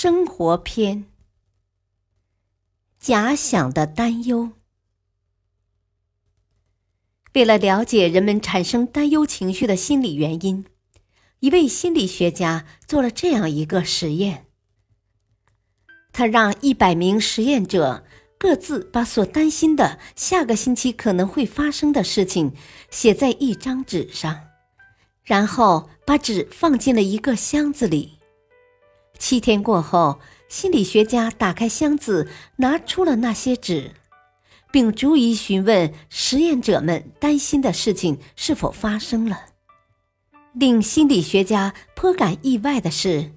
生活篇，假想的担忧。为了了解人们产生担忧情绪的心理原因，一位心理学家做了这样一个实验。他让一百名实验者各自把所担心的下个星期可能会发生的事情写在一张纸上，然后把纸放进了一个箱子里。七天过后，心理学家打开箱子，拿出了那些纸，并逐一询问实验者们担心的事情是否发生了。令心理学家颇感意外的是，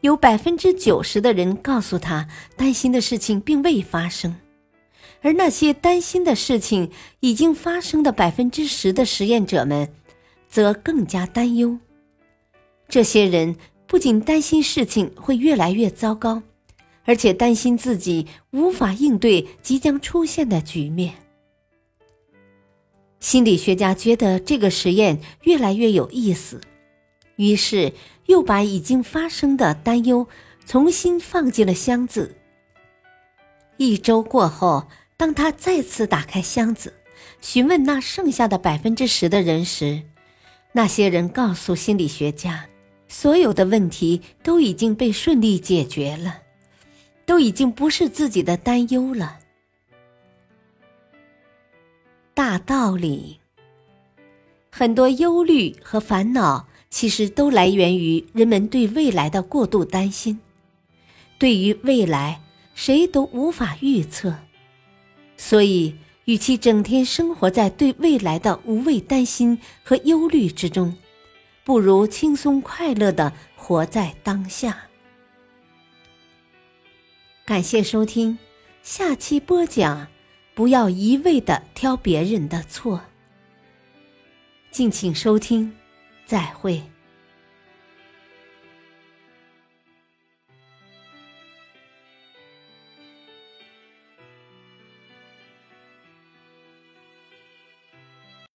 有百分之九十的人告诉他担心的事情并未发生，而那些担心的事情已经发生的百分之十的实验者们，则更加担忧。这些人。不仅担心事情会越来越糟糕，而且担心自己无法应对即将出现的局面。心理学家觉得这个实验越来越有意思，于是又把已经发生的担忧重新放进了箱子。一周过后，当他再次打开箱子，询问那剩下的百分之十的人时，那些人告诉心理学家。所有的问题都已经被顺利解决了，都已经不是自己的担忧了。大道理，很多忧虑和烦恼其实都来源于人们对未来的过度担心。对于未来，谁都无法预测，所以，与其整天生活在对未来的无谓担心和忧虑之中。不如轻松快乐的活在当下。感谢收听，下期播讲，不要一味的挑别人的错。敬请收听，再会。